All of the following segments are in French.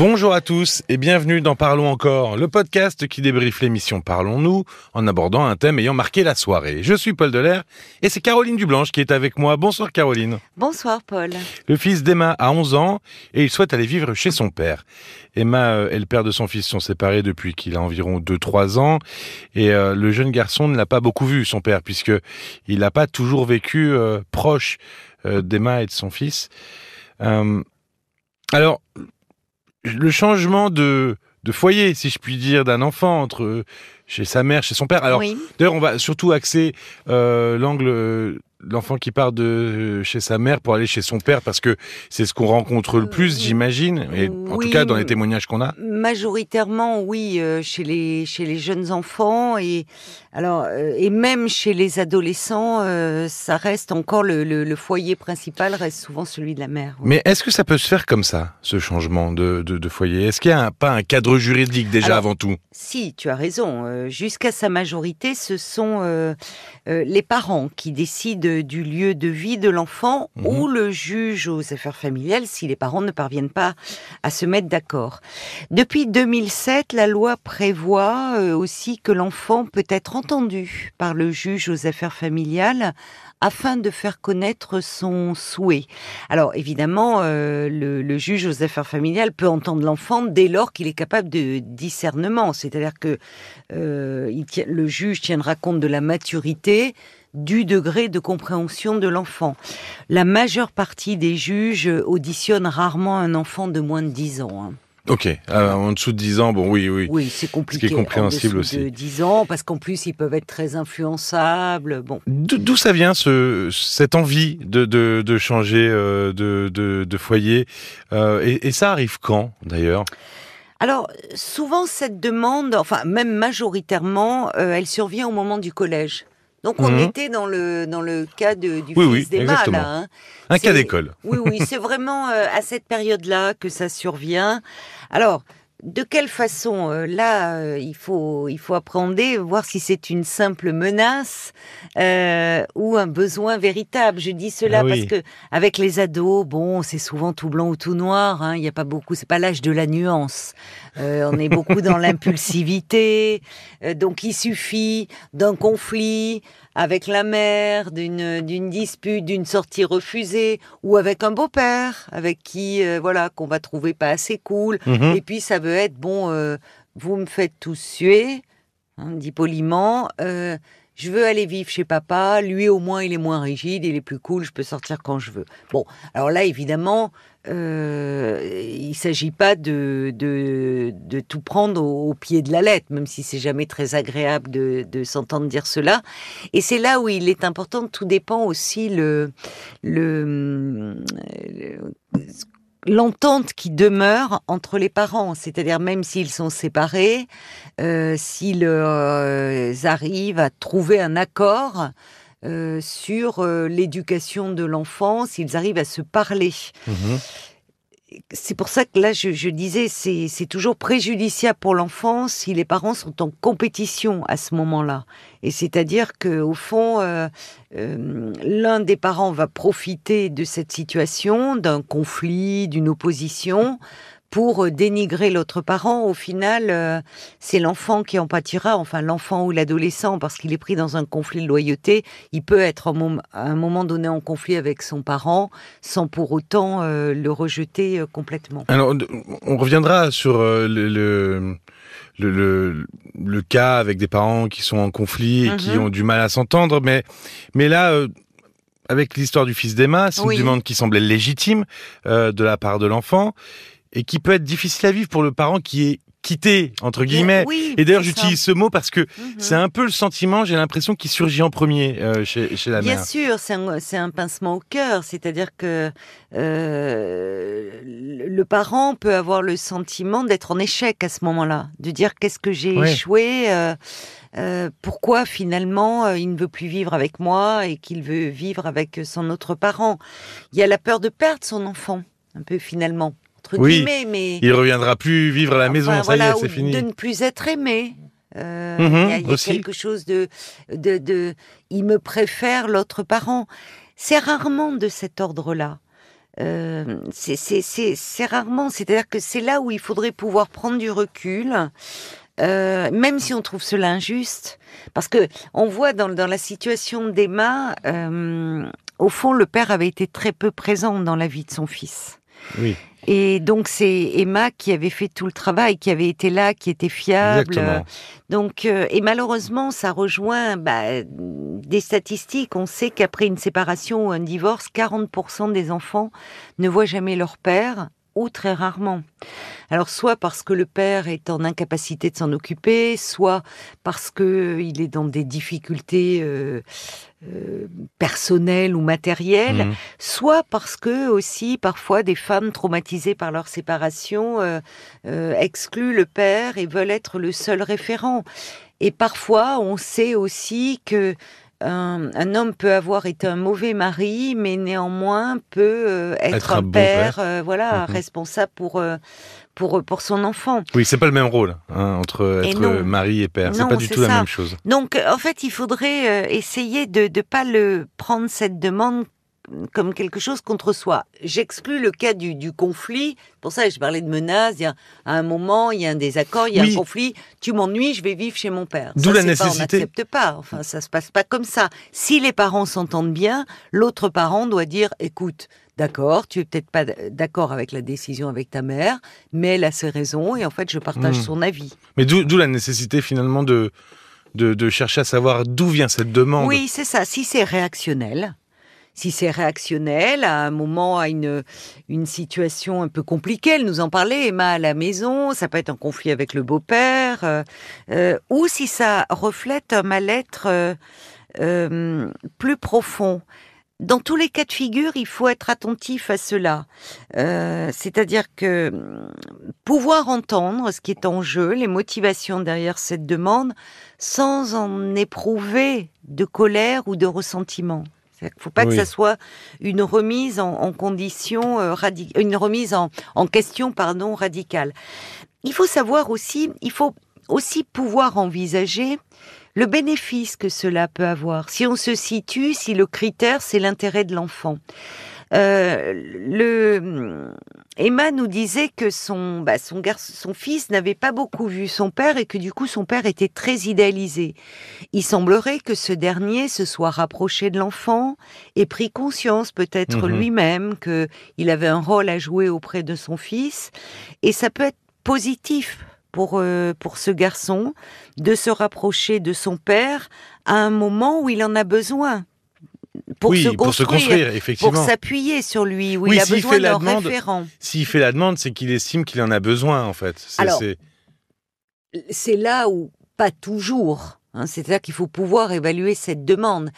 Bonjour à tous et bienvenue dans Parlons encore, le podcast qui débriefe l'émission Parlons-nous en abordant un thème ayant marqué la soirée. Je suis Paul Delair et c'est Caroline Dublanche qui est avec moi. Bonsoir Caroline. Bonsoir Paul. Le fils d'Emma a 11 ans et il souhaite aller vivre chez son père. Emma euh, et le père de son fils sont séparés depuis qu'il a environ 2-3 ans et euh, le jeune garçon ne l'a pas beaucoup vu son père puisque il n'a pas toujours vécu euh, proche d'Emma et de son fils. alors le changement de, de foyer, si je puis dire, d'un enfant entre chez sa mère, chez son père. Alors, d'ailleurs, on va surtout axer euh, l'angle l'enfant qui part de chez sa mère pour aller chez son père parce que c'est ce qu'on rencontre le plus, euh, j'imagine, et en tout cas dans les témoignages qu'on a. Majoritairement, oui, euh, chez les chez les jeunes enfants et alors euh, et même chez les adolescents, ça reste encore le, le, foyer principal reste souvent celui de la mère. Mais est-ce que ça peut se faire comme ça, ce changement de, de, de foyer? Est-ce qu'il n'y a pas un cadre juridique déjà avant tout? Si, tu as raison. Jusqu'à sa majorité, ce sont les parents qui décident du lieu de vie de l'enfant mhm. ou le juge aux affaires familiales si les parents ne parviennent pas à se mettre d'accord. Depuis 2007, la loi prévoit euh, aussi que l'enfant peut être entendu par le juge aux affaires familiales afin de faire connaître son souhait. Alors évidemment, euh, le, juge aux affaires familiales peut entendre l'enfant dès lors qu'il est capable de discernement, c'est-à-dire que euh, le juge tiendra compte de la maturité du degré de compréhension de l'enfant. La majeure partie des juges auditionnent rarement un enfant de moins de 10 ans. Hein. Ok, euh, en dessous de 10 ans, bon oui, oui. Oui, c'est compliqué. Ce qui est compréhensible en aussi. de 10 ans, parce qu'en plus, ils peuvent être très influençables. Bon. D'où ça vient, ce, cette envie de, de, de changer euh, de, de, de, foyer euh, et, et ça arrive quand, d'ailleurs? Alors, souvent, cette demande, enfin, même majoritairement, elle survient au moment du collège. Donc on mhm. était dans le dans le cas de, du fils des d'Emma Hein. Un cas d'école. Oui oui, c'est vraiment euh, à cette période-là que ça survient. Alors de quelle façon euh, Là, euh, il faut il faut appréhender, voir si c'est une simple menace euh, ou un besoin véritable. Je dis cela ah parce que avec les ados, bon, c'est souvent tout blanc ou tout noir. Hein, il n'y a pas beaucoup. C'est pas l'âge de la nuance. on est beaucoup dans l'impulsivité. donc, il suffit d'un conflit avec la mère, d'une d'une dispute, d'une sortie refusée, ou avec un beau-père, avec qui voilà qu'on va trouver pas assez cool. Mhm. Et puis ça veut être bon, euh, vous me faites tous suer, hein, dit poliment. Euh, je veux aller vivre chez papa. Lui, au moins, il est moins rigide, il est plus cool. Je peux sortir quand je veux. Bon, alors là, évidemment, euh, il s'agit pas de, de, tout prendre au, pied de la lettre, même si c'est jamais très agréable de, de s'entendre dire cela. Et c'est là où il est important. Tout dépend aussi le, le, le l'entente qui demeure entre les parents, c'est-à-dire même s'ils sont séparés, euh, s'ils euh, arrivent à trouver un accord euh, sur l'éducation de l'enfant, s'ils arrivent à se parler. Mmh c'est pour ça que là, je, disais, c'est toujours préjudiciable pour l'enfant si les parents sont en compétition à ce moment-là. Et c'est-à-dire que au fond, euh, euh, l'un des parents va profiter de cette situation, d'un conflit, d'une opposition, pour euh, dénigrer l'autre parent, au final, euh, c'est l'enfant qui en pâtira, enfin l'enfant ou l'adolescent, parce qu'il est pris dans un conflit de loyauté. Il peut être à un moment donné en conflit avec son parent, sans pour autant euh, le rejeter complètement. Alors, on reviendra sur le, le, le, cas avec des parents qui sont en conflit et qui mhm. ont du mal à s'entendre, mais, mais là avec l'histoire du fils d'Emma, c'est une demande qui semblait légitime de la part de l'enfant et qui peut être difficile à vivre pour le parent qui est quitté entre guillemets. et d'ailleurs, j'utilise ce mot parce que mhm. c'est un peu le sentiment, j'ai l'impression, qui surgit en premier euh, chez, chez, la mère. Bien sûr, c'est un, un, pincement au cœur, c'est-à-dire que euh, le parent peut avoir le sentiment d'être en échec à ce moment-là, de dire qu'est-ce que j'ai échoué. Euh, euh, pourquoi finalement euh, il ne veut plus vivre avec moi et qu'il veut vivre avec son autre parent. Il y a la peur de perdre son enfant, un peu finalement oui, mais il reviendra plus vivre à la maison, ça y est, c'est fini. De ne plus être aimé. Euh, mhm, il y a, quelque chose de, de, de, il me préfère l'autre parent. C'est rarement de cet ordre-là. euh, c'est rarement, c'est-à-dire que c'est là où il faudrait pouvoir prendre du recul, euh, même si on trouve cela injuste, parce que on voit dans, dans la situation d'Emma, euh, au fond, le père avait été très peu présent dans la vie de son fils. Oui. Et donc c'est Emma qui avait fait tout le travail, qui avait été là, qui était fiable. Exactement. Donc euh, et malheureusement ça rejoint bah, des statistiques. On sait qu'après une séparation ou un divorce, 40% des enfants ne voient jamais leur père ou très rarement. Alors soit parce que le père est en incapacité de s'en occuper, soit parce que il est dans des difficultés euh, euh, personnelles ou matérielles, Mhm. soit parce que aussi parfois des femmes traumatisées par leur séparation euh, euh, excluent le père et veulent être le seul référent. Et parfois on sait aussi que un, un homme peut avoir été un mauvais mari, mais néanmoins peut euh, être, Être un, un bon père, euh, voilà, Mhm. responsable pour euh, pour pour son enfant. Oui, c'est pas le même rôle hein, entre Et être non. mari et père. C'est pas du tout la même chose. Donc, en fait, il faudrait essayer de ne pas le prendre cette demande comme quelque chose contre soi. J'exclus le cas du, du conflit. Pour ça, je parlais de menaces. Il y a, à un moment, il y a un désaccord, il y a Oui. un conflit. Tu m'ennuies, je vais vivre chez mon père. D'où la c'est pas- nécessité. on n'accepte pas. Enfin, ça se passe pas comme ça. Si les parents s'entendent bien, l'autre parent doit dire, écoute, d'accord, tu es peut-être pas d'accord avec la décision avec ta mère, mais elle a ses raisons et en fait, je partage Hmm. son avis. Mais d'où d'où la nécessité finalement de, de, de chercher à savoir d'où vient cette demande? Oui, c'est ça. Si c'est réactionnel, si c'est réactionnel, à un moment, à une, situation un peu compliquée, elle nous en parlait, Emma à la maison, ça peut être un conflit avec le beau-père, euh, euh, ou si ça reflète un mal-être euh, plus profond. Dans tous les cas de figure, il faut être attentif à cela. C'est-à-dire que hum, pouvoir entendre ce qui est en jeu, les motivations derrière cette demande, sans en éprouver de colère ou de ressentiment. Il ne faut pas Oui. que ça soit une remise en, en condition euh, une remise en, en question pardon radicale. Il faut savoir aussi, il faut aussi pouvoir envisager le bénéfice que cela peut avoir. Si on se situe, si le critère c'est l'intérêt de l'enfant. Euh, le Emma nous disait que son bah, son garçon, son fils n'avait pas beaucoup vu son père et que du coup son père était très idéalisé. Il semblerait que ce dernier se soit rapproché de l'enfant et pris conscience peut-être Mhm. lui-même que il avait un rôle à jouer auprès de son fils et ça peut être positif pour euh, pour ce garçon de se rapprocher de son père à un moment où il en a besoin pour oui, se pour se construire, construire, pour effectivement. s'appuyer sur lui, où Oui, il a s'il besoin fait la d'un demande- référent. S'il fait la demande, c'est qu'il estime qu'il en a besoin, en fait. C'est là où pas toujours. hein, C'est-à-dire qu'il faut pouvoir évaluer cette demande.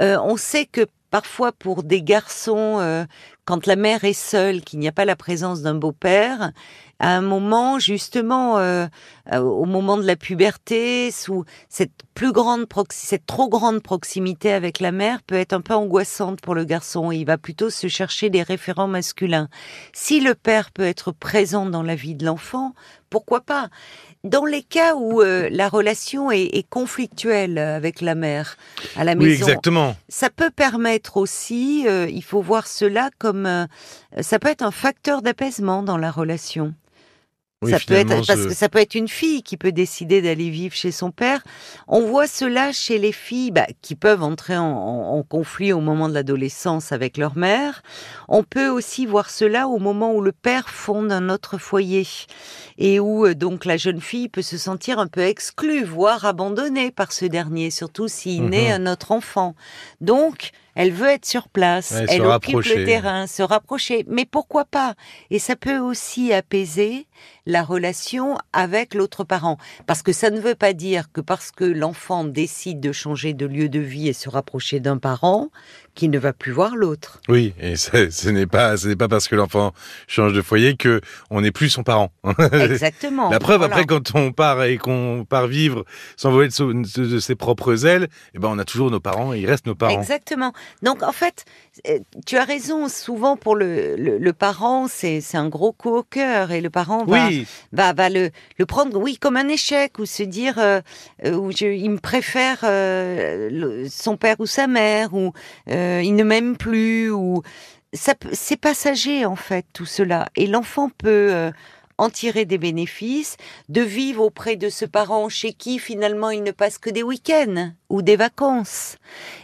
Euh, on sait que parfois pour des garçons, euh, quand la mère est seule, qu'il n'y a pas la présence d'un beau-père, à un moment justement, euh, euh, au moment de la puberté, sous cette plus grande cette trop grande proximité avec la mère peut être un peu angoissante pour le garçon. Il va plutôt se chercher des référents masculins. Si le père peut être présent dans la vie de l'enfant, pourquoi pas? Dans les cas où euh, la relation est, est conflictuelle avec la mère à la Oui, maison, exactement. ça peut permettre aussi, euh, il faut voir cela comme, euh, ça peut être un facteur d'apaisement dans la relation. Oui, ça peut être parce ce- que ça peut être une fille qui peut décider d'aller vivre chez son père. On voit cela chez les filles bah, qui peuvent entrer en, en- en conflit au moment de l'adolescence avec leur mère. On peut aussi voir cela au moment où le père fonde un autre foyer et où euh, donc la jeune fille peut se sentir un peu exclue, voire abandonnée par ce dernier, surtout s'il Mhm. naît un autre enfant. Donc elle veut être sur place, Ouais, elle occupe rapprocher. le terrain, se rapprocher. Mais pourquoi pas? Et ça peut aussi apaiser la relation avec l'autre parent. Parce que ça ne veut pas dire que parce que l'enfant décide de changer de lieu de vie et se rapprocher d'un parent, qu'il ne va plus voir l'autre. Oui, et ce ce n'est pas, ce n'est pas parce que l'enfant change de foyer que on n'est plus son parent. Exactement. La preuve, Voilà. après, quand on part et qu'on part vivre, s'envoler de, de- ses propres ailes, eh ben, on a toujours nos parents et il reste nos parents. Exactement. Donc en fait, euh, tu as raison. Souvent pour le, le, le parent, c'est c'est un gros coup au cœur et le parent va, Oui, va, va le, le prendre, oui, comme un échec ou se dire, euh, euh, ou je, il me préfère euh, son père ou sa mère ou euh, il ne m'aime plus ou c'est passager en fait tout cela, et l'enfant peut euh, en tirer des bénéfices, de vivre auprès de ce parent chez qui finalement il ne passe que des week-ends ou des vacances.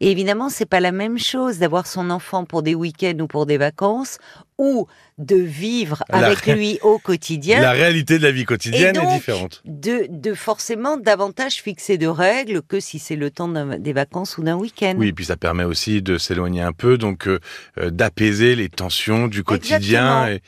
Et évidemment, c'est pas la même chose d'avoir son enfant pour des week-ends ou pour des vacances ou de vivre avec lui au quotidien. La réalité de la vie quotidienne est différente. De, de forcément davantage fixer de règles que si c'est le temps des vacances ou d'un week-end. Oui, et puis ça permet aussi de s'éloigner un peu, donc euh, euh, d'apaiser les tensions du quotidien et,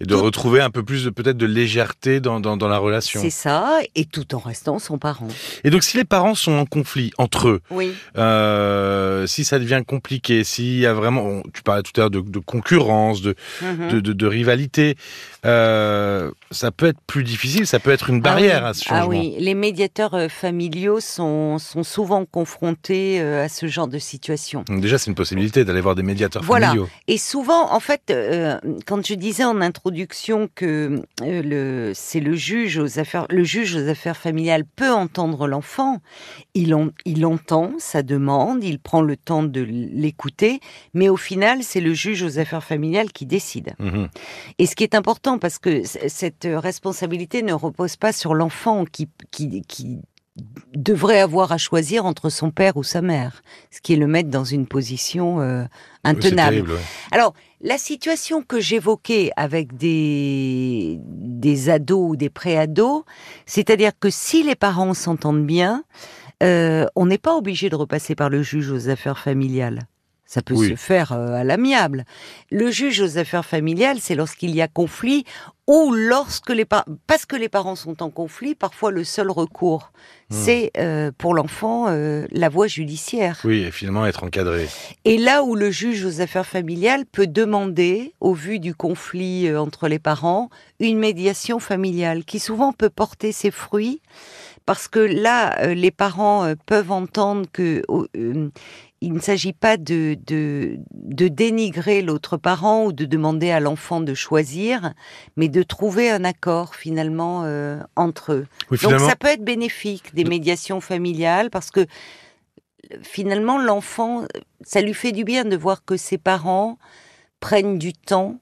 de retrouver un peu plus de peut-être de légèreté dans, dans, dans la relation. C'est ça, et tout en restant son parent. Et donc si les parents sont en conflit entre eux, oui. euh, si ça devient compliqué, s'il y a vraiment, tu parlais tout à l'heure de, de concurrence, de, Mhm. de, de, de, rivalité. Euh, ça peut être plus difficile, ça peut être une barrière ah à ce changement. Ah oui, les médiateurs euh, familiaux sont, sont souvent confrontés à ce genre de situation. Donc déjà, c'est une possibilité d'aller voir des médiateurs voilà. familiaux. Et souvent, en fait, euh, quand je disais en introduction que le, c'est le juge aux affaires, le juge aux affaires familiales peut entendre l'enfant, il, il sa demande, il prend le temps de l'écouter, mais au final, c'est le juge aux affaires familiales qui décide. Mhm. Et ce qui est important, parce que cette responsabilité ne repose pas sur l'enfant qui, qui, qui devrait avoir à choisir entre son père ou sa mère, ce qui est le mettre dans une position euh, intenable. Terrible, ouais. Alors, la situation que j'évoquais avec des, des ados ou des pré-ados, c'est-à-dire que si les parents s'entendent bien, euh, on n'est pas obligé de repasser par le juge aux affaires familiales. Ça peut Oui. se faire euh, à l'amiable. Le juge aux affaires familiales, c'est lorsqu'il y a conflit ou lorsque les parents, parce que les parents sont en conflit, parfois le seul recours, Hmm. c'est euh, pour l'enfant euh, la voie judiciaire. Oui, et finalement être encadré. Et là où le juge aux affaires familiales peut demander, au vu du conflit entre les parents, une médiation familiale qui souvent peut porter ses fruits parce que là, euh, les parents euh, peuvent entendre que euh, il ne s'agit pas de, de, de dénigrer l'autre parent ou de demander à l'enfant de choisir, mais de trouver un accord finalement euh, entre eux. Oui, Donc ça peut être bénéfique des médiations familiales parce que finalement l'enfant, ça lui fait du bien de voir que ses parents prennent du temps,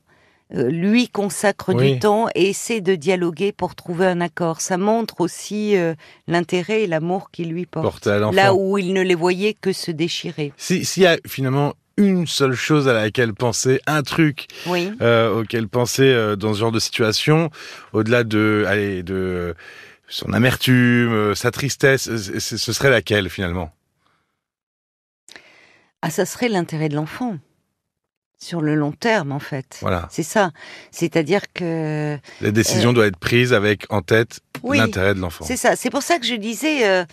lui consacrent Oui. du temps et essaient de dialoguer pour trouver un accord. Ça montre aussi euh, l'intérêt et l'amour qu'il lui porte. Là où il ne les voyait que se déchirer. Si- S'il y a finalement une seule chose à laquelle penser, un truc Oui. euh, auquel penser euh, dans ce genre de situation, au-delà de, allez, de euh, son amertume, euh, sa tristesse, euh, ce serait laquelle finalement? Ah, ça serait l'intérêt de l'enfant. Sur le long terme, en fait. Voilà. C'est ça. C'est-à-dire que La décision doit être prise avec en tête Euh, oui, l'intérêt de l'enfant. C'est ça. C'est pour ça que je disais, euh,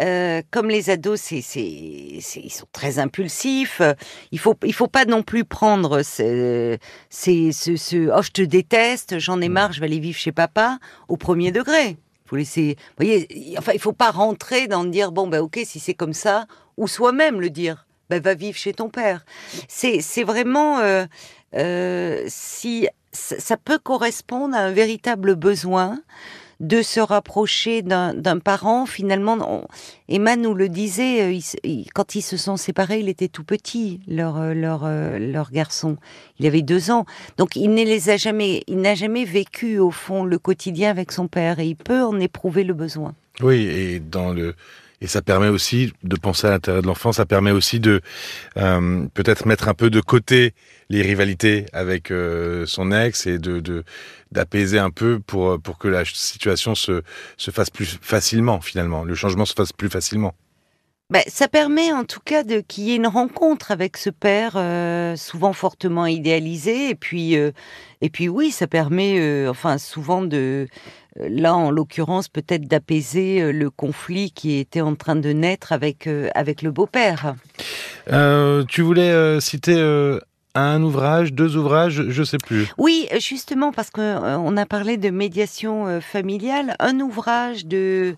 euh, comme les ados, c'est, ils sont très impulsifs. euh, Il faut, il faut pas non plus prendre ce, ce, ce, oh je te déteste, j'en ai Mm. marre, je vais aller vivre chez papa au premier degré. Faut laisser, vous voyez, il- enfin, il faut pas rentrer dans le dire bon ben ok si c'est comme ça, ou soi-même le dire. Ben, va vivre chez ton père. C'est, vraiment euh, euh, si ça, peut correspondre à un véritable besoin de se rapprocher d'un parent. Finalement, on- Emma nous le disait, euh, quand ils se sont séparés, il était tout petit, leur, leur, leur garçon. Il avait deux ans. Donc, il jamais, il n'a jamais vécu, au fond, le quotidien avec son père et il peut en éprouver le besoin. Oui, et dans le et ça permet aussi de penser à l'intérêt de l'enfant. Ça permet aussi de euh, peut-être mettre un peu de côté les rivalités avec euh, son ex et de d'apaiser un peu pour pour que la situation se se fasse plus facilement finalement. Le changement se fasse plus facilement. Ben, ça permet en tout cas de qu'il y ait une rencontre avec ce père euh, souvent fortement idéalisé et puis et puis oui ça permet enfin souvent de là en l'occurrence peut-être d'apaiser euh, le conflit qui était en train de naître avec euh, avec le beau-père. Euh, tu voulais euh, citer euh, un ouvrage, deux ouvrages, je sais plus. Oui, justement parce que euh, a parlé de médiation euh, familiale, un ouvrage de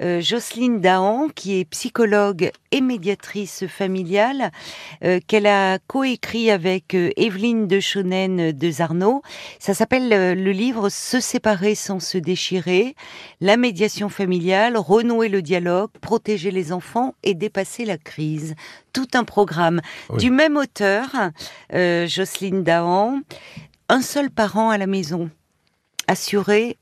euh, Jocelyne Dahan qui est psychologue et médiatrice familiale qu'elle a coécrit avec Evelyne de Schonen de Zarno. Ça s'appelle le livre Se séparer sans se déchirer, la médiation familiale, renouer le dialogue, protéger les enfants et dépasser la crise. Tout un programme Oui. du même auteur euh, Jocelyne Dahan. Un seul parent à la maison, assuré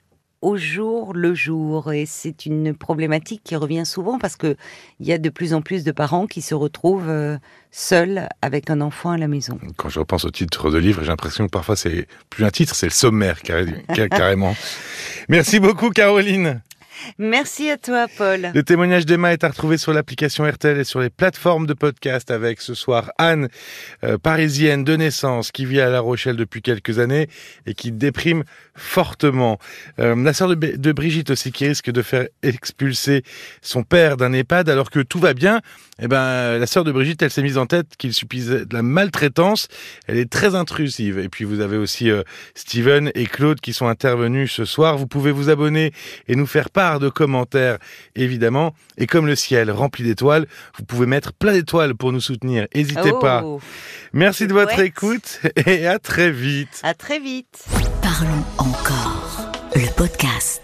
au jour le jour. Et c'est une problématique qui revient souvent parce que il y a de plus en plus de parents qui se retrouvent euh, seuls avec un enfant à la maison. Quand je repense au titre de livre, j'ai l'impression que parfois c'est plus un titre, c'est le sommaire carrément. Merci beaucoup Caroline. Merci à toi, Paul. Le témoignage d'Emma est à retrouver sur l'application RTL et sur les plateformes de podcast avec ce soir Anne, euh, parisienne de naissance, qui vit à La Rochelle depuis quelques années et qui déprime fortement. Euh, la sœur de, Brigitte aussi qui risque de faire expulser son père d'un EHPAD alors que tout va bien. Eh ben, la sœur de Brigitte, elle s'est mise en tête qu'il suffisait de la maltraitance. Elle est très intrusive. Et puis vous avez aussi euh, Steven et Claude qui sont intervenus ce soir. Vous pouvez vous abonner et nous faire part de commentaires, évidemment. Et comme le ciel rempli d'étoiles, vous pouvez mettre plein d'étoiles pour nous soutenir. N'hésitez oh. pas. Merci de votre écoute et à très vite. À très vite. Parlons encore. Le podcast.